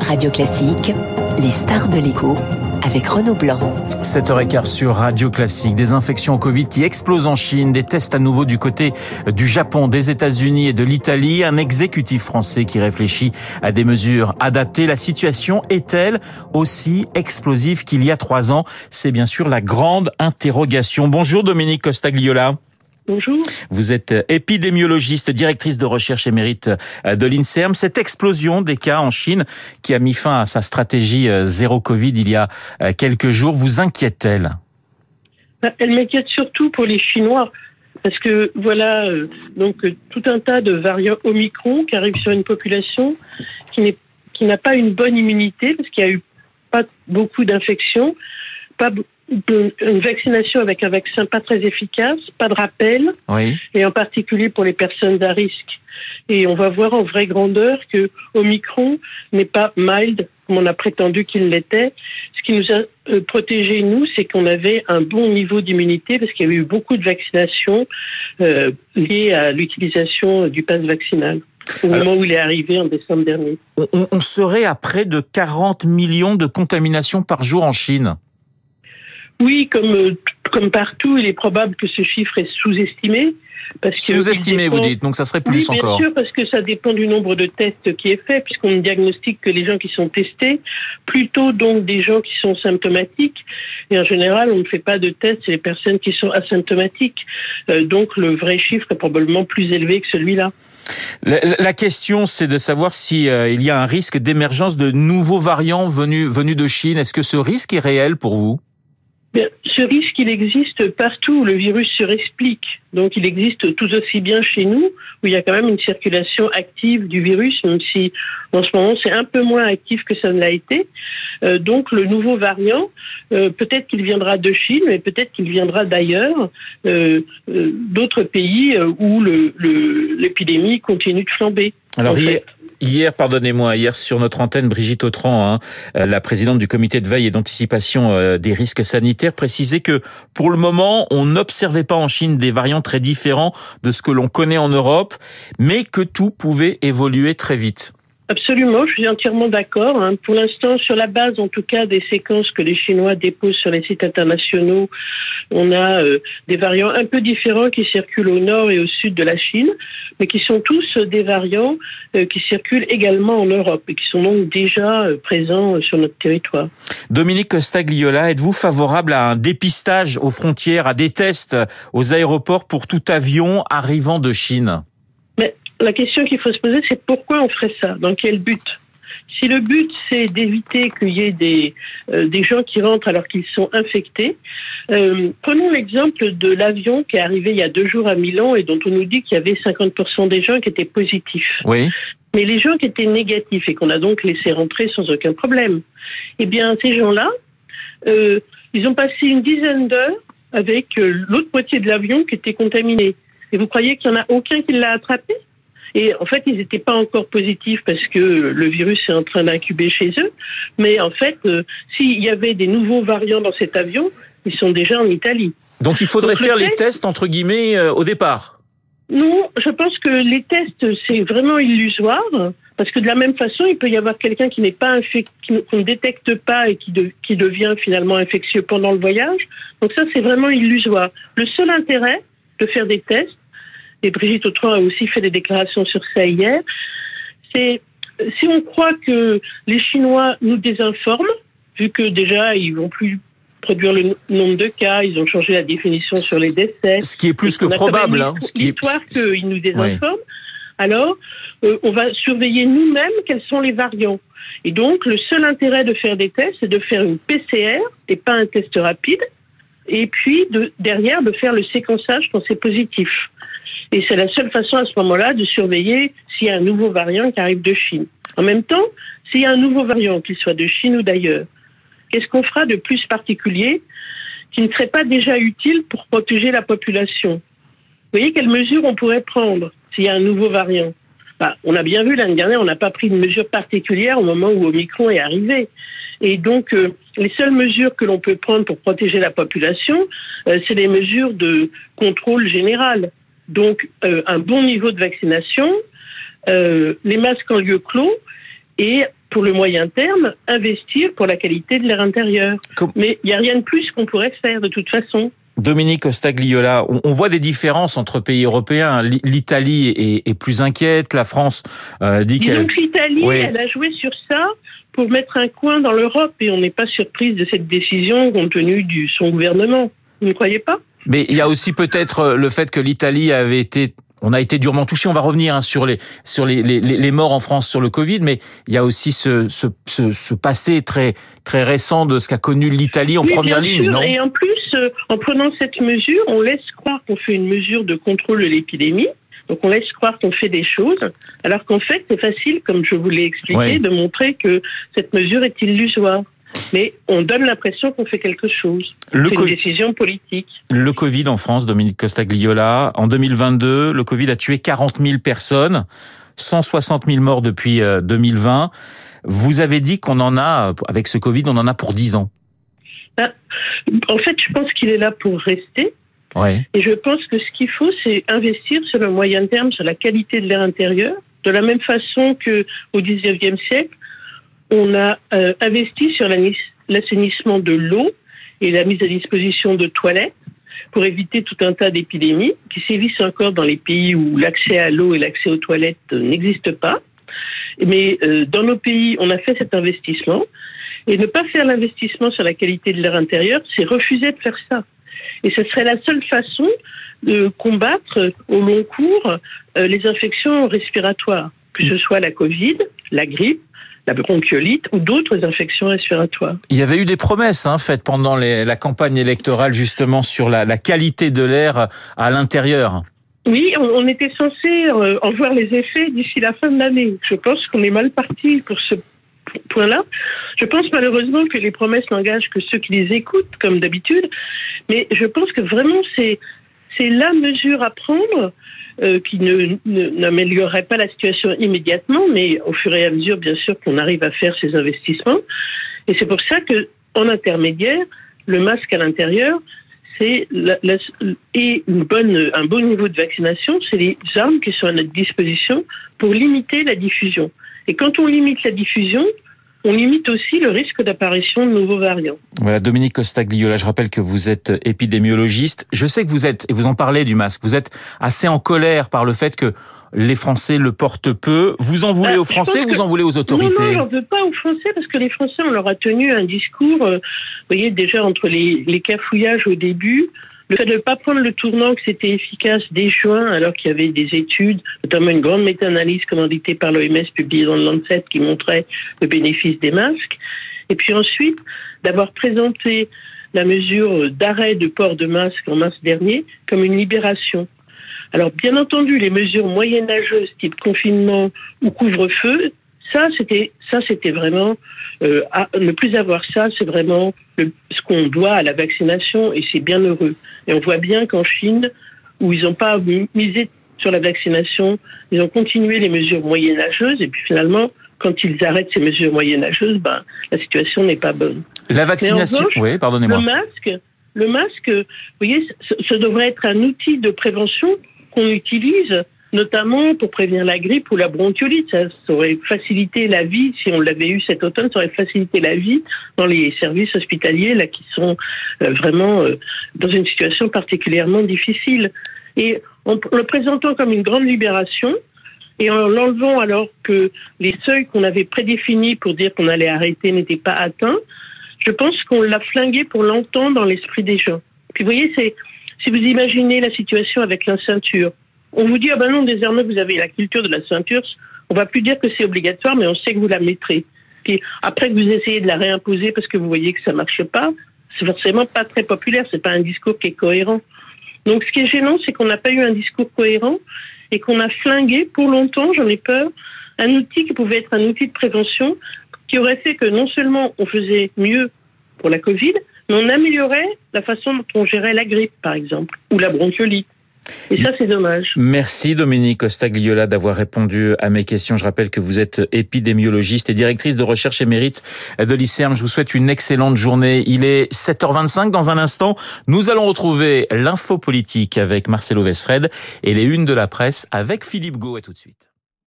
Radio Classique, les stars de l'écho avec Renaud Blanc. 7h15 sur Radio Classique. Des infections au Covid qui explosent en Chine, des tests à nouveau du côté du Japon, des États-Unis et de l'Italie, un exécutif français qui réfléchit à des mesures adaptées. La situation est-elle aussi explosive qu'il y a trois ans? C'est bien sûr la grande interrogation. Bonjour Dominique Costagliola. Bonjour. Vous êtes épidémiologiste, directrice de recherche émérite de l'INSERM. Cette explosion des cas en Chine qui a mis fin à sa stratégie euh, zéro Covid il y a euh, quelques jours vous inquiète-t-elle? Bah, Elle m'inquiète surtout pour les Chinois. Parce que voilà, euh, donc tout un tas de variants Omicron qui arrivent sur une population qui qui n'a pas une bonne immunité parce qu'il y a eu pas beaucoup d'infections, pas une vaccination avec un vaccin pas très efficace, pas de rappel, et en particulier pour les personnes à risque. Et on va voir en vraie grandeur que Omicron n'est pas mild comme on a prétendu qu'il l'était. Ce qui nous a euh, protégés, nous, c'est qu'on avait un bon niveau d'immunité parce qu'il y a eu beaucoup de vaccinations euh, liées à l'utilisation du pass vaccinal au moment où il est arrivé en décembre dernier. On, on serait à près de 40 millions de contaminations par jour en Chine. Oui, comme, euh, comme partout, il est probable que ce chiffre est sous-estimé. Sous-estimé, vous dites, donc ça serait plus oui, encore. Bien sûr, parce que ça dépend du nombre de tests qui est fait, puisqu'on ne diagnostique que les gens qui sont testés, plutôt donc des gens qui sont symptomatiques. Et en général, on ne fait pas de tests les personnes qui sont asymptomatiques. Euh, donc le vrai chiffre est probablement plus élevé que celui-là. La, question, c'est de savoir si euh, il y a un risque d'émergence de nouveaux variants venus venus de Chine. Est-ce que ce risque est réel pour vous? Ce risque, il existe partout où le virus se réexplique. Donc, il existe tout aussi bien chez nous, où il y a quand même une circulation active du virus, même si en ce moment c'est un peu moins actif que ça ne l'a été. Euh, donc, le nouveau variant, euh, peut-être qu'il viendra de Chine, mais peut-être qu'il viendra d'ailleurs, euh, d'autres pays où l'épidémie le, continue de flamber. Alors, Hier, pardonnez-moi, hier sur notre antenne, Brigitte Autran, hein, euh, la présidente du comité de veille et d'anticipation euh, des risques sanitaires, précisait que pour le moment, on n'observait pas en Chine des variants très différents de ce que l'on connaît en Europe, mais que tout pouvait évoluer très vite. Absolument, je suis entièrement d'accord. Hein. Pour l'instant, sur la base, en tout cas, des séquences que les Chinois déposent sur les sites internationaux, on a euh, des variants un peu différents qui circulent au nord et au sud de la Chine, mais qui sont tous des variants euh, qui circulent également en Europe et qui sont donc déjà euh, présents sur notre territoire. Dominique Costagliola, êtes-vous favorable à un dépistage aux frontières, à des tests aux aéroports pour tout avion arrivant de Chine? La question qu'il faut se poser, c'est pourquoi on ferait ça? Dans quel but? Si le but c'est d'éviter qu'il y ait des, euh, des gens qui rentrent alors qu'ils sont infectés, euh, prenons l'exemple de l'avion qui est arrivé il y a deux jours à Milan et dont on nous dit qu'il y avait 50% des gens qui étaient positifs. Oui. Mais les gens qui étaient négatifs et qu'on a donc laissé rentrer sans aucun problème, eh bien ces gens-là, euh, ils ont passé une dizaine d'heures avec l'autre moitié de l'avion qui était contaminée. Et vous croyez qu'il n'y en a aucun qui l'a attrapé? Et en fait, ils n'étaient pas encore positifs parce que le virus est en train d'incuber chez eux. Mais en fait, euh, s'il y avait des nouveaux variants dans cet avion, ils sont déjà en Italie. Donc il faudrait faire les tests, entre guillemets, euh, au départ Non, je pense que les tests, c'est vraiment illusoire. Parce que de la même façon, il peut y avoir quelqu'un qui n'est pas infecté, qu'on ne détecte pas et qui, qui devient finalement infectieux pendant le voyage. Donc ça, c'est vraiment illusoire. Le seul intérêt de faire des tests, et Brigitte Autran a aussi fait des déclarations sur ça hier, c'est si on croit que les Chinois nous désinforment, vu que déjà ils vont plus produire le nombre de cas, ils ont changé la définition sur les décès. Ce qui est plus que probable. Hein, ce qui est qu'ils nous désinforment. Alors, euh, on va surveiller nous-mêmes quels sont les variants. Et donc, le seul intérêt de faire des tests, c'est de faire une PCR et pas un test rapide. Et puis, de, derrière, de faire le séquençage quand c'est positif. Et c'est la seule façon à ce moment-là de surveiller s'il y a un nouveau variant qui arrive de Chine. En même temps, s'il y a un nouveau variant, qu'il soit de Chine ou d'ailleurs, qu'est-ce qu'on fera de plus particulier qui ne serait pas déjà utile pour protéger la population? Vous voyez quelles mesures on pourrait prendre s'il y a un nouveau variant? Bah, On a bien vu l'année dernière, on n'a pas pris de mesures particulières au moment où Omicron est arrivé. Et donc, euh, les seules mesures que l'on peut prendre pour protéger la population, euh, c'est les mesures de contrôle général. Donc, euh, un bon niveau de vaccination, euh, les masques en lieu clos et pour le moyen terme, investir pour la qualité de l'air intérieur. Mais il n'y a rien de plus qu'on pourrait faire de toute façon. Dominique Ostagliola, on voit des différences entre pays européens. L'Italie est, plus inquiète, la France euh, dit qu'elle... Donc l'Italie, elle a joué sur ça pour mettre un coin dans l'Europe et on n'est pas surprise de cette décision compte tenu de son gouvernement. Vous ne croyez pas? Mais il y a aussi peut-être le fait que l'Italie avait été on a été durement touché. On va revenir hein, sur les sur les, les, les, morts en France sur le Covid, mais il y a aussi ce, ce, ce, ce passé très très récent de ce qu'a connu l'Italie en première ligne, non? Et en plus, euh, en prenant cette mesure, on laisse croire qu'on fait une mesure de contrôle de l'épidémie. Donc on laisse croire qu'on fait des choses, alors qu'en fait c'est facile, comme je vous l'ai expliqué, de montrer que cette mesure est illusoire mais on donne l'impression qu'on fait quelque chose. C'est une décision politique. Le Covid en France, Dominique Costagliola, en 2022, le Covid a tué 40 000 personnes, 160 000 morts depuis 2020. Euh, Vous avez dit qu'on en a, avec ce Covid, on en a pour 10 ans. Ben, en fait, je pense qu'il est là pour rester. Ouais. Et je pense que ce qu'il faut, c'est investir sur le moyen terme, sur la qualité de l'air intérieur, de la même façon que au 19e siècle, on a euh, investi sur l'assainissement de l'eau et la mise à disposition de toilettes pour éviter tout un tas d'épidémies qui sévissent encore dans les pays où l'accès à l'eau et l'accès aux toilettes n'existent pas. Mais euh, dans nos pays, on a fait cet investissement. Et ne pas faire l'investissement sur la qualité de l'air intérieur, c'est refuser de faire ça. Et ce serait la seule façon de combattre au long cours euh, les infections respiratoires, que ce soit la Covid, la grippe, la bronchiolite ou d'autres infections respiratoires. Il y avait eu des promesses hein, faites pendant la campagne électorale justement sur la, qualité de l'air à l'intérieur. Oui, on, était censé euh, en voir les effets d'ici la fin de l'année. Je pense qu'on est mal parti pour ce point-là. Je pense malheureusement que les promesses n'engagent que ceux qui les écoutent, comme d'habitude. Mais je pense que vraiment c'est c'est la mesure à prendre euh, qui n'améliorerait pas la situation immédiatement, mais au fur et à mesure, bien sûr, qu'on arrive à faire ces investissements. Et c'est pour ça que, en intermédiaire, le masque à l'intérieur, c'est et un bon niveau de vaccination, c'est les armes qui sont à notre disposition pour limiter la diffusion. Et quand on limite la diffusion, on limite aussi le risque d'apparition de nouveaux variants. Voilà, Dominique Costagliola, je rappelle que vous êtes épidémiologiste. Je sais que vous êtes, et vous en parlez du masque, vous êtes assez en colère par le fait que les Français le portent peu. Vous en voulez bah, aux Français, vous en voulez aux autorités Non, non, j'en veux pas aux Français parce que les Français, on leur a tenu un discours, euh, vous voyez, déjà entre les, les cafouillages au début, le fait de ne pas prendre le tournant que c'était efficace dès juin, alors qu'il y avait des études, notamment une grande méta-analyse commanditée par l'OMS publiée dans le Lancet qui montrait le bénéfice des masques. Et puis ensuite, d'avoir présenté la mesure d'arrêt de port de masque en mars dernier comme une libération. Alors, bien entendu, les mesures moyenâgeuses, type confinement ou couvre-feu, ça, c'était, ça, c'était vraiment euh, ne plus avoir ça, c'est vraiment ce qu'on doit à la vaccination et c'est bien heureux. Et on voit bien qu'en Chine, où ils n'ont pas misé sur la vaccination, ils ont continué les mesures moyenâgeuses et puis finalement, quand ils arrêtent ces mesures moyenâgeuses, ben, la situation n'est pas bonne. La vaccination, oui, pardonnez-moi. Le masque, le masque, vous voyez, ce devrait être un outil de prévention qu'on utilise notamment pour prévenir la grippe ou la bronchiolite. Ça, aurait facilité la vie, si on l'avait eu cet automne, ça aurait facilité la vie dans les services hospitaliers là qui sont euh, vraiment euh, dans une situation particulièrement difficile. Et en le présentant comme une grande libération, et en l'enlevant alors que les seuils qu'on avait prédéfinis pour dire qu'on allait arrêter n'étaient pas atteints, je pense qu'on l'a flingué pour longtemps dans l'esprit des gens. Puis vous voyez, c'est si vous imaginez la situation avec la ceinture, on vous dit, ah ben non, désormais vous avez la culture de la ceinture, on va plus dire que c'est obligatoire, mais on sait que vous la mettrez. Puis après que vous essayez de la réimposer parce que vous voyez que ça marche pas, c'est forcément pas très populaire, c'est pas un discours qui est cohérent. Donc ce qui est gênant, c'est qu'on n'a pas eu un discours cohérent et qu'on a flingué pour longtemps, j'en ai peur, un outil qui pouvait être un outil de prévention qui aurait fait que non seulement on faisait mieux pour la Covid, mais on améliorait la façon dont on gérait la grippe, par exemple, ou la bronchiolite. Et ça, c'est dommage. Merci Dominique Ostagliola d'avoir répondu à mes questions. Je rappelle que vous êtes épidémiologiste et directrice de recherche émérite de l'ICERM. Je vous souhaite une excellente journée. Il est 7h25. Dans un instant, nous allons retrouver l'info politique avec Marcelo Vesfred et les unes de la presse avec Philippe Gau. À tout de suite.